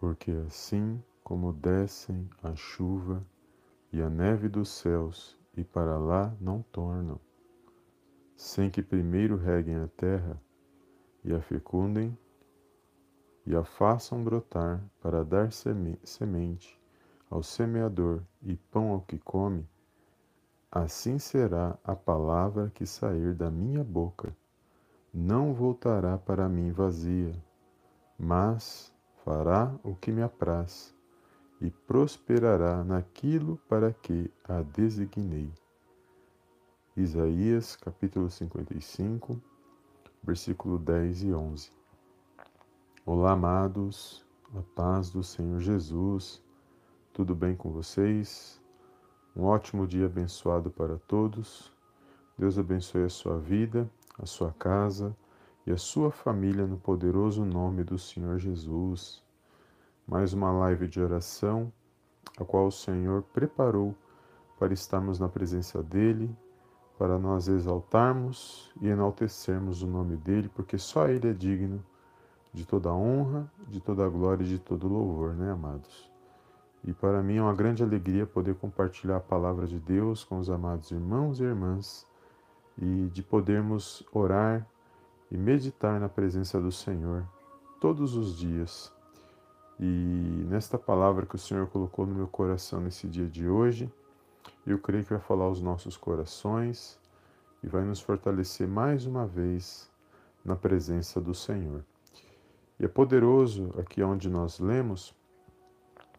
porque assim como descem a chuva e a neve dos céus e para lá não tornam, sem que primeiro reguem a terra e a fecundem e a façam brotar para dar semente ao semeador e pão ao que come, assim será a palavra que sair da minha boca. Não voltará para mim vazia, mas fará o que me apraz e prosperará naquilo para que a designei. Isaías capítulo 55, versículo 10 e 11. Olá, amados, a paz do Senhor Jesus, tudo bem com vocês? Um ótimo dia abençoado para todos. Deus abençoe a sua vida, a sua casa e a sua família no poderoso nome do Senhor Jesus. Mais uma live de oração, a qual o Senhor preparou para estarmos na presença dEle, para nós exaltarmos e enaltecermos o nome dEle, porque só Ele é digno de toda honra, de toda glória e de todo louvor, né, amados? E para mim é uma grande alegria poder compartilhar a palavra de Deus com os amados irmãos e irmãs e de podermos orar e meditar na presença do Senhor todos os dias. E nesta palavra que o Senhor colocou no meu coração nesse dia de hoje, eu creio que vai falar aos nossos corações e vai nos fortalecer mais uma vez na presença do Senhor. E é poderoso aqui onde nós lemos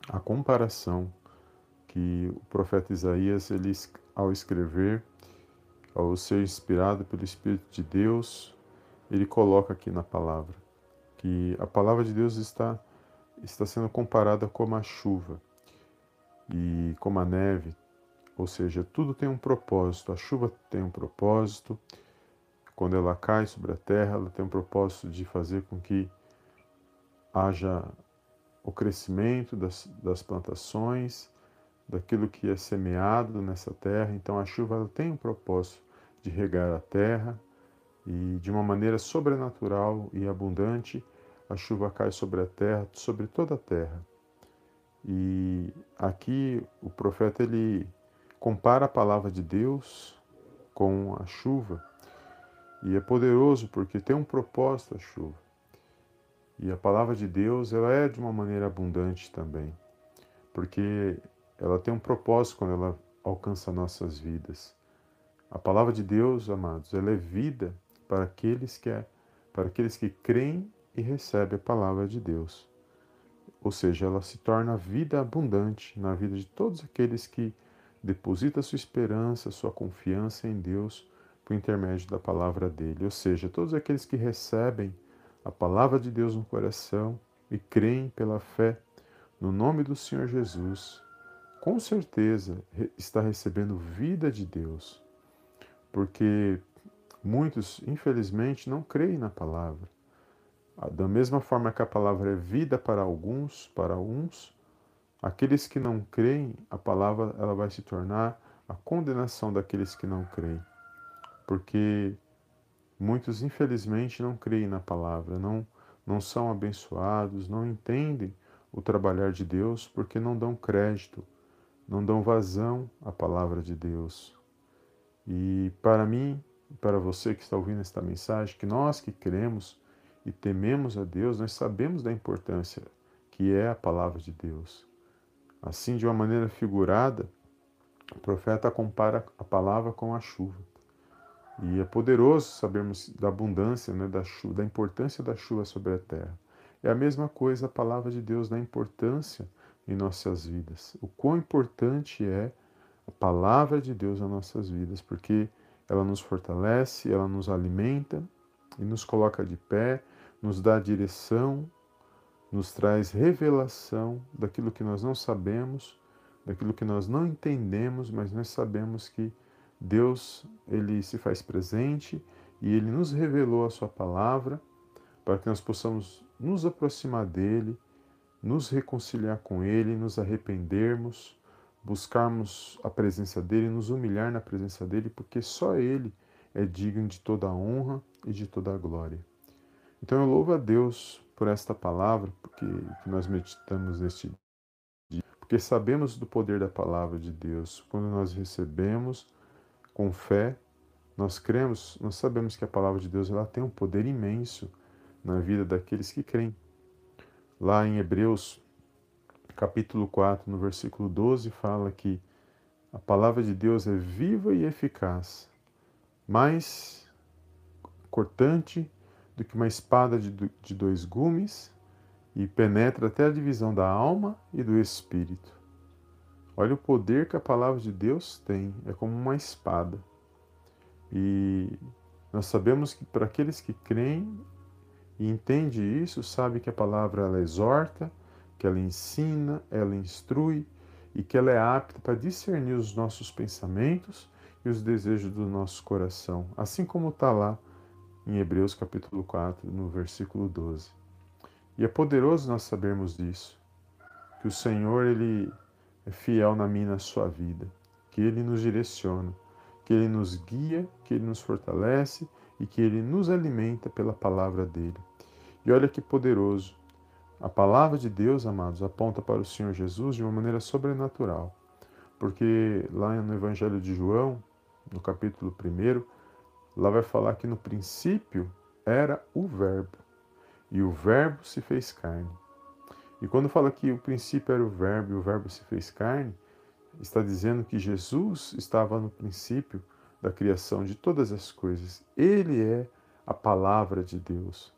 a comparação que o profeta Isaías, ele, ao escrever, ao ser inspirado pelo Espírito de Deus, ele coloca aqui na palavra que a palavra de Deus está, está sendo comparada como a chuva e como a neve, ou seja, tudo tem um propósito. A chuva tem um propósito, quando ela cai sobre a terra, ela tem um propósito de fazer com que haja o crescimento das, das plantações, daquilo que é semeado nessa terra. Então a chuva tem um propósito de regar a terra e de uma maneira sobrenatural e abundante a chuva cai sobre a terra, sobre toda a terra. E aqui o profeta ele compara a palavra de Deus com a chuva. E é poderoso porque tem um propósito a chuva. E a palavra de Deus, ela é de uma maneira abundante também, porque ela tem um propósito quando ela alcança nossas vidas. A palavra de Deus, amados, ela é vida para aqueles que é, para aqueles que creem e recebem a palavra de Deus. Ou seja, ela se torna vida abundante na vida de todos aqueles que depositam sua esperança, sua confiança em Deus por intermédio da palavra dele. Ou seja, todos aqueles que recebem a palavra de Deus no coração e creem pela fé no nome do Senhor Jesus, com certeza está recebendo vida de Deus, porque muitos, infelizmente, não creem na palavra. Ah, da mesma forma que a palavra é vida para alguns, para uns, aqueles que não creem, a palavra ela vai se tornar a condenação daqueles que não creem. Porque Muitos, infelizmente, não creem na palavra, não, não são abençoados, não entendem o trabalhar de Deus porque não dão crédito, não dão vazão à palavra de Deus. E para mim, para você que está ouvindo esta mensagem, que nós que cremos e tememos a Deus, nós sabemos da importância que é a palavra de Deus. Assim, de uma maneira figurada, o profeta compara a palavra com a chuva. E é poderoso sabermos da abundância, né, da, chuva, da importância da chuva sobre a terra. É a mesma coisa a palavra de Deus da importância em nossas vidas. O quão importante é a palavra de Deus nas nossas vidas, porque ela nos fortalece, ela nos alimenta e nos coloca de pé, nos dá direção, nos traz revelação daquilo que nós não sabemos, daquilo que nós não entendemos, mas nós sabemos que Deus, ele se faz presente e ele nos revelou a sua palavra para que nós possamos nos aproximar dele, nos reconciliar com ele, nos arrependermos, buscarmos a presença dele, nos humilhar na presença dele, porque só ele é digno de toda a honra e de toda a glória. Então eu louvo a Deus por esta palavra porque, que nós meditamos neste dia, porque sabemos do poder da palavra de Deus. Quando nós recebemos com fé, nós cremos, nós sabemos que a palavra de Deus ela tem um poder imenso na vida daqueles que creem. Lá em Hebreus, capítulo 4, no versículo 12, fala que a palavra de Deus é viva e eficaz, mais cortante do que uma espada de dois gumes e penetra até a divisão da alma e do espírito. Olha o poder que a palavra de Deus tem, é como uma espada. E nós sabemos que para aqueles que creem e entendem isso, sabe que a palavra ela exorta, que ela ensina, ela instrui e que ela é apta para discernir os nossos pensamentos e os desejos do nosso coração, assim como está lá em Hebreus capítulo 4, no versículo 12. E é poderoso nós sabermos disso, que o Senhor ele é fiel na minha na sua vida, que ele nos direciona, que ele nos guia, que ele nos fortalece e que ele nos alimenta pela palavra dele. E olha que poderoso. A palavra de Deus, amados, aponta para o Senhor Jesus de uma maneira sobrenatural. Porque lá no Evangelho de João, no capítulo 1, Lá vai falar que no princípio era o Verbo, e o Verbo se fez carne. E quando fala que o princípio era o Verbo e o Verbo se fez carne, está dizendo que Jesus estava no princípio da criação de todas as coisas. Ele é a palavra de Deus.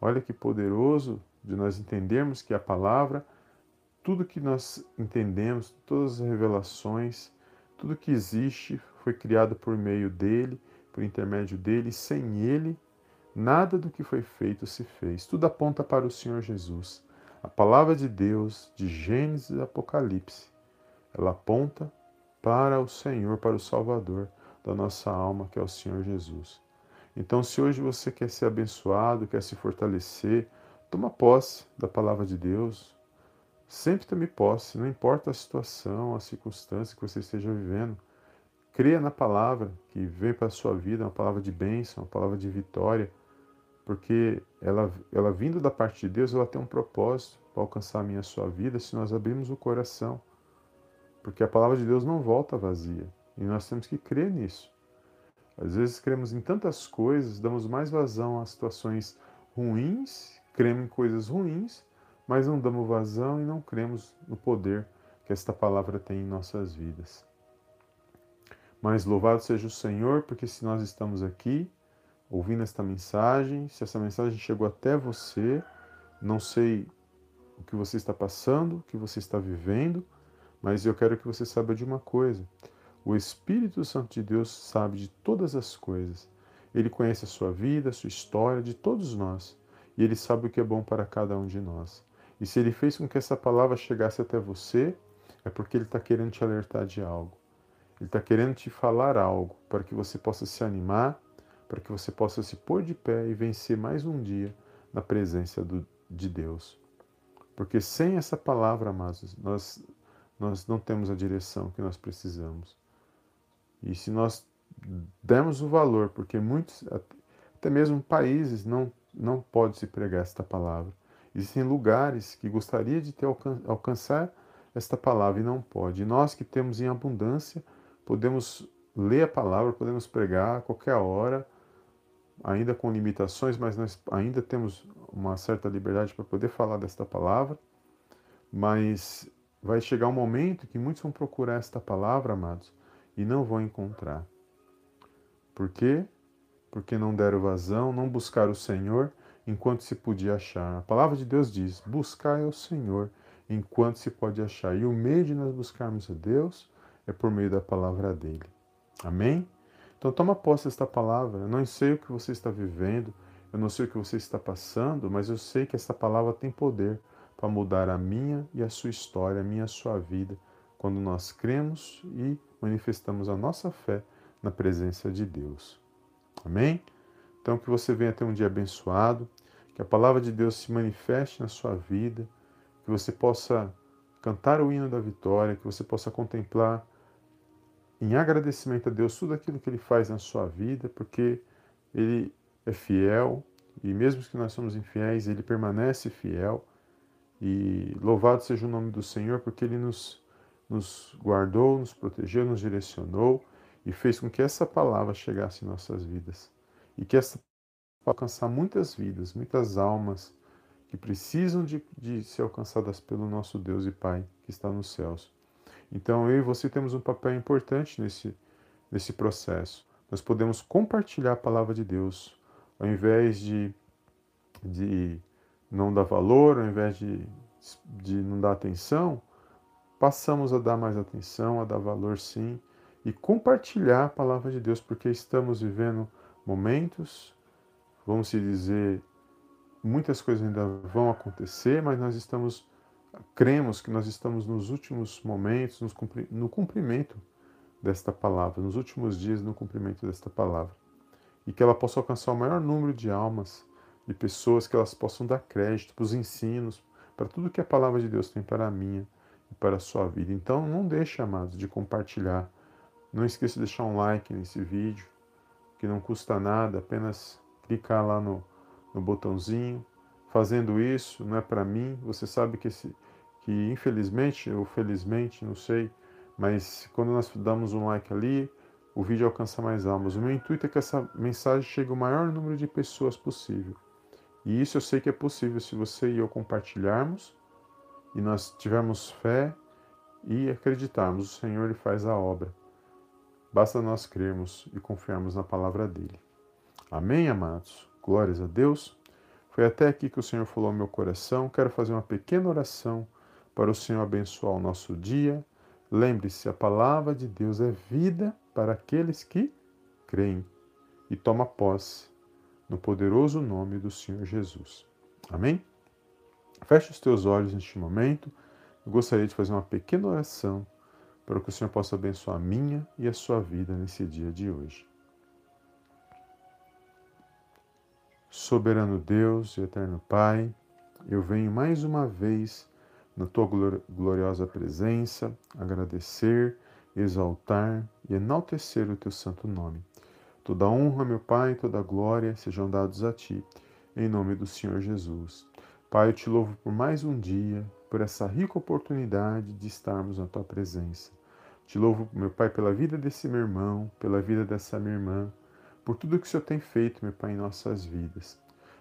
Olha que poderoso de nós entendermos que a palavra, tudo que nós entendemos, todas as revelações, tudo que existe foi criado por meio dele por intermédio dele, sem ele, nada do que foi feito se fez. Tudo aponta para o Senhor Jesus. A palavra de Deus, de Gênesis e Apocalipse, ela aponta para o Senhor, para o Salvador da nossa alma, que é o Senhor Jesus. Então, se hoje você quer ser abençoado, quer se fortalecer, toma posse da palavra de Deus. Sempre tome posse, não importa a situação, a circunstância que você esteja vivendo. Creia na palavra que vem para a sua vida, uma palavra de bênção, uma palavra de vitória, porque ela, ela vindo da parte de Deus, ela tem um propósito para alcançar a minha a sua vida se nós abrirmos o coração. Porque a palavra de Deus não volta vazia e nós temos que crer nisso. Às vezes cremos em tantas coisas, damos mais vazão a situações ruins, cremos em coisas ruins, mas não damos vazão e não cremos no poder que esta palavra tem em nossas vidas. Mas louvado seja o Senhor, porque se nós estamos aqui ouvindo esta mensagem, se essa mensagem chegou até você, não sei o que você está passando, o que você está vivendo, mas eu quero que você saiba de uma coisa: o Espírito Santo de Deus sabe de todas as coisas. Ele conhece a sua vida, a sua história, de todos nós, e ele sabe o que é bom para cada um de nós. E se ele fez com que essa palavra chegasse até você, é porque ele está querendo te alertar de algo. Ele está querendo te falar algo para que você possa se animar, para que você possa se pôr de pé e vencer mais um dia na presença do, de Deus. Porque sem essa palavra, amados, nós, nós não temos a direção que nós precisamos. E se nós dermos o valor, porque muitos, até mesmo países, não, não pode se pregar esta palavra. Existem lugares que gostaria de ter alcan alcançar esta palavra e não pode. E nós que temos em abundância, podemos ler a palavra, podemos pregar a qualquer hora, ainda com limitações, mas nós ainda temos uma certa liberdade para poder falar desta palavra. Mas vai chegar um momento que muitos vão procurar esta palavra, amados, e não vão encontrar. Por quê? Porque não deram vazão, não buscaram o Senhor enquanto se podia achar. A palavra de Deus diz: buscai o Senhor enquanto se pode achar. E o meio de nós buscarmos a Deus é por meio da palavra dele. Amém? Então toma posse desta palavra. Eu não sei o que você está vivendo, eu não sei o que você está passando, mas eu sei que esta palavra tem poder para mudar a minha e a sua história, a minha e a sua vida, quando nós cremos e manifestamos a nossa fé na presença de Deus. Amém? Então que você venha ter um dia abençoado, que a palavra de Deus se manifeste na sua vida, que você possa cantar o hino da vitória, que você possa contemplar em agradecimento a Deus tudo aquilo que Ele faz na sua vida, porque Ele é fiel, e mesmo que nós somos infiéis, Ele permanece fiel. E louvado seja o nome do Senhor, porque Ele nos, nos guardou, nos protegeu, nos direcionou e fez com que essa palavra chegasse em nossas vidas. E que essa alcançar muitas vidas, muitas almas que precisam de, de ser alcançadas pelo nosso Deus e Pai que está nos céus. Então eu e você temos um papel importante nesse, nesse processo. Nós podemos compartilhar a palavra de Deus, ao invés de, de não dar valor, ao invés de, de não dar atenção, passamos a dar mais atenção, a dar valor sim, e compartilhar a palavra de Deus, porque estamos vivendo momentos, vamos se dizer, muitas coisas ainda vão acontecer, mas nós estamos, cremos que nós estamos nos últimos momentos, no cumprimento desta palavra, nos últimos dias no cumprimento desta palavra. E que ela possa alcançar o maior número de almas, de pessoas, que elas possam dar crédito para os ensinos, para tudo que a palavra de Deus tem para a minha e para a sua vida. Então não deixe, amados, de compartilhar. Não esqueça de deixar um like nesse vídeo, que não custa nada, apenas clicar lá no, no botãozinho. Fazendo isso, não é para mim, você sabe que, esse, que infelizmente ou felizmente, não sei, mas quando nós damos um like ali, o vídeo alcança mais almas. O meu intuito é que essa mensagem chegue ao maior número de pessoas possível. E isso eu sei que é possível se você e eu compartilharmos e nós tivermos fé e acreditarmos. O Senhor ele faz a obra. Basta nós crermos e confiarmos na palavra dele. Amém, amados? Glórias a Deus. Foi até aqui que o Senhor falou ao meu coração. Quero fazer uma pequena oração para o Senhor abençoar o nosso dia Lembre-se, a palavra de Deus é vida para aqueles que creem e toma posse no poderoso nome do Senhor Jesus. Amém? Feche os teus olhos neste momento. Eu gostaria de fazer uma pequena oração para que o Senhor possa abençoar a minha e a sua vida nesse dia de hoje. Soberano Deus e eterno Pai, eu venho mais uma vez na tua gloriosa presença, agradecer, exaltar e enaltecer o teu santo nome. Toda honra, meu Pai, toda glória sejam dados a ti, em nome do Senhor Jesus. Pai, eu te louvo por mais um dia, por essa rica oportunidade de estarmos na tua presença. Te louvo, meu Pai, pela vida desse meu irmão, pela vida dessa minha irmã, por tudo que o Senhor tem feito, meu Pai, em nossas vidas.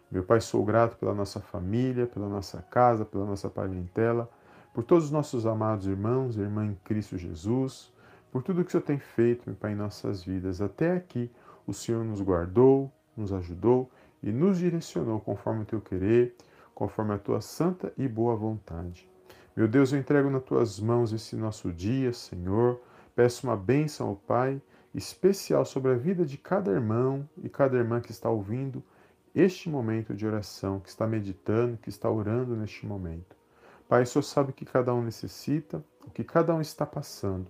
Meu Pai, sou grato pela nossa família, pela nossa casa, pela nossa parentela, por todos os nossos amados irmãos e irmãs em Cristo Jesus, por tudo que o Senhor tem feito, meu Pai, em nossas vidas. Até aqui, o Senhor nos guardou, nos ajudou e nos direcionou conforme o teu querer, conforme a tua santa e boa vontade. Meu Deus, eu entrego nas tuas mãos esse nosso dia, Senhor. Peço uma bênção ao Pai especial sobre a vida de cada irmão e cada irmã que está ouvindo este momento de oração, que está meditando, que está orando neste momento. Pai, o Senhor sabe o que cada um necessita, o que cada um está passando.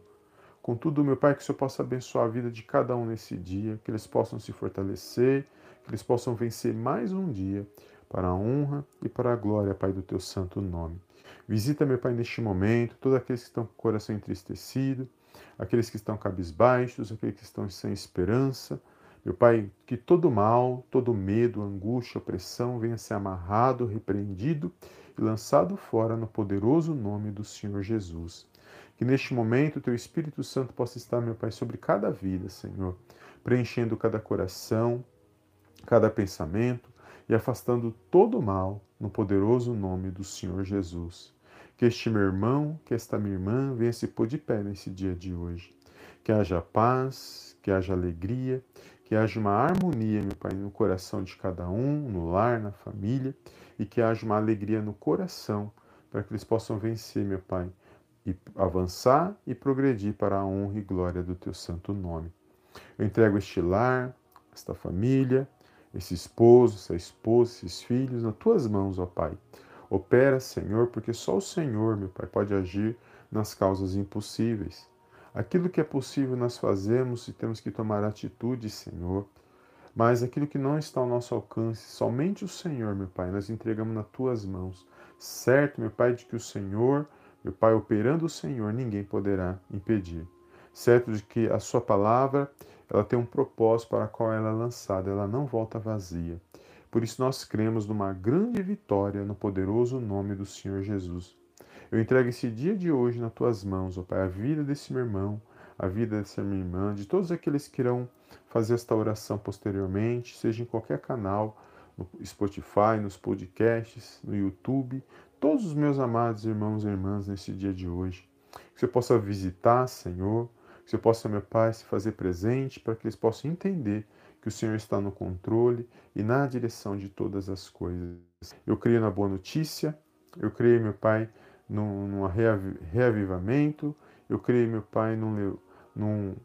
Contudo, meu Pai, que o Senhor possa abençoar a vida de cada um nesse dia, que eles possam se fortalecer, que eles possam vencer mais um dia para a honra e para a glória, Pai, do teu santo nome. Visita, meu Pai, neste momento, todos aqueles que estão com o coração entristecido, aqueles que estão cabisbaixos, aqueles que estão sem esperança, meu Pai, que todo mal, todo medo, angústia, opressão venha ser amarrado, repreendido e lançado fora no poderoso nome do Senhor Jesus. Que neste momento Teu Espírito Santo possa estar, meu Pai, sobre cada vida, Senhor, preenchendo cada coração, cada pensamento e afastando todo o mal no poderoso nome do Senhor Jesus. Que este meu irmão, que esta minha irmã venha se pôr de pé nesse dia de hoje. Que haja paz, que haja alegria, que haja uma harmonia, meu Pai, no coração de cada um, no lar, na família, e que haja uma alegria no coração, para que eles possam vencer, meu Pai, e avançar e progredir para a honra e glória do Teu santo nome. Eu entrego este lar, esta família, esse esposo, essa esposa, esses filhos, nas Tuas mãos, ó Pai. Opera, Senhor, porque só o Senhor, meu Pai, pode agir nas causas impossíveis. Aquilo que é possível nós fazemos e temos que tomar atitude, Senhor. Mas aquilo que não está ao nosso alcance, somente o Senhor, meu Pai, nós entregamos nas tuas mãos. Certo, meu Pai, de que o Senhor, meu Pai, operando o Senhor, ninguém poderá impedir. Certo de que a sua palavra, ela tem um propósito para qual ela é lançada, ela não volta vazia. Por isso nós cremos numa grande vitória no poderoso nome do Senhor Jesus. Eu entrego esse dia de hoje nas tuas mãos, ó Pai, a vida desse meu irmão, a vida dessa minha irmã, de todos aqueles que irão fazer esta oração posteriormente, seja em qualquer canal, no Spotify, nos podcasts, no YouTube, todos os meus amados irmãos e irmãs nesse dia de hoje. Que você possa visitar, Senhor, que você possa, meu Pai, se fazer presente para que eles possam entender que o Senhor está no controle e na direção de todas as coisas. Eu creio na boa notícia, eu creio, meu Pai, num, num reavivamento, eu creio, meu Pai, num, num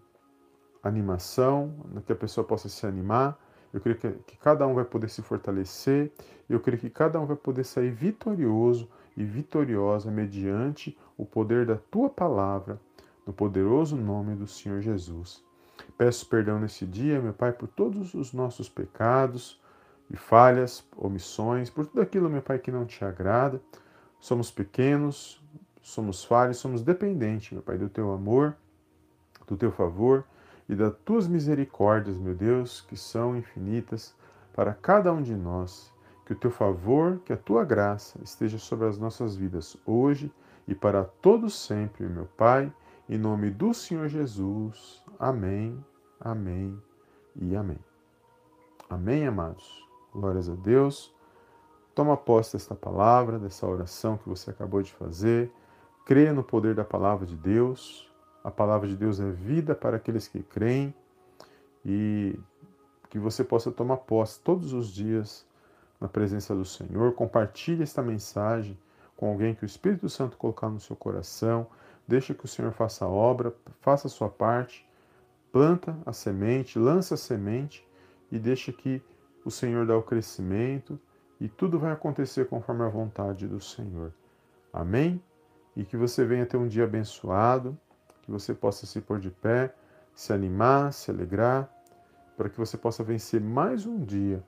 animação, que a pessoa possa se animar. Eu creio que, que cada um vai poder se fortalecer. Eu creio que cada um vai poder sair vitorioso e vitoriosa mediante o poder da tua palavra, no poderoso nome do Senhor Jesus. Peço perdão nesse dia, meu Pai, por todos os nossos pecados e falhas, omissões, por tudo aquilo, meu Pai, que não te agrada. Somos pequenos, somos falhos, somos dependentes, meu Pai, do teu amor, do teu favor e das tuas misericórdias, meu Deus, que são infinitas para cada um de nós. Que o teu favor, que a tua graça esteja sobre as nossas vidas hoje e para todos sempre, meu Pai, em nome do Senhor Jesus. Amém, amém e amém. Amém, amados. Glórias a Deus. Toma posse desta palavra, dessa oração que você acabou de fazer. Creia no poder da palavra de Deus. A palavra de Deus é vida para aqueles que creem e que você possa tomar posse todos os dias na presença do Senhor. Compartilhe esta mensagem com alguém que o Espírito Santo colocar no seu coração. Deixa que o Senhor faça a obra, faça a sua parte, planta a semente, lança a semente e deixa que o Senhor dá o crescimento e tudo vai acontecer conforme a vontade do Senhor. Amém? E que você venha ter um dia abençoado que você possa se pôr de pé, se animar, se alegrar, para que você possa vencer mais um dia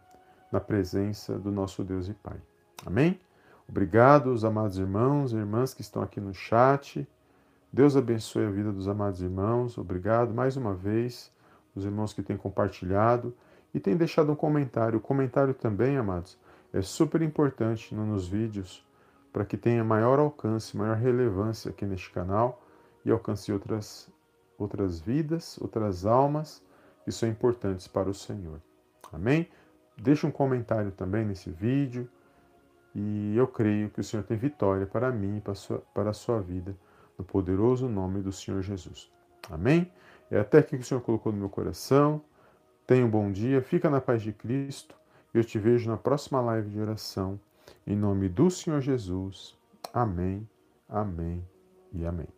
na presença do nosso Deus e Pai. Amém? Obrigado, os amados irmãos e irmãs que estão aqui no chat. Deus abençoe a vida dos amados irmãos. Obrigado mais uma vez, os irmãos que têm compartilhado e têm deixado um comentário. O comentário também, amados, é super importante nos vídeos para que tenha maior alcance, maior relevância aqui neste canal e alcance outras, outras vidas, outras almas que são importantes para o Senhor. Amém? Deixe um comentário também nesse vídeo e eu creio que o Senhor tem vitória para mim e para a sua, para a sua vida, no poderoso nome do Senhor Jesus. Amém? É até aqui que o Senhor colocou no meu coração. Tenha um bom dia, fica na paz de Cristo eu te vejo na próxima live de oração. Em nome do Senhor Jesus. Amém, amém e amém.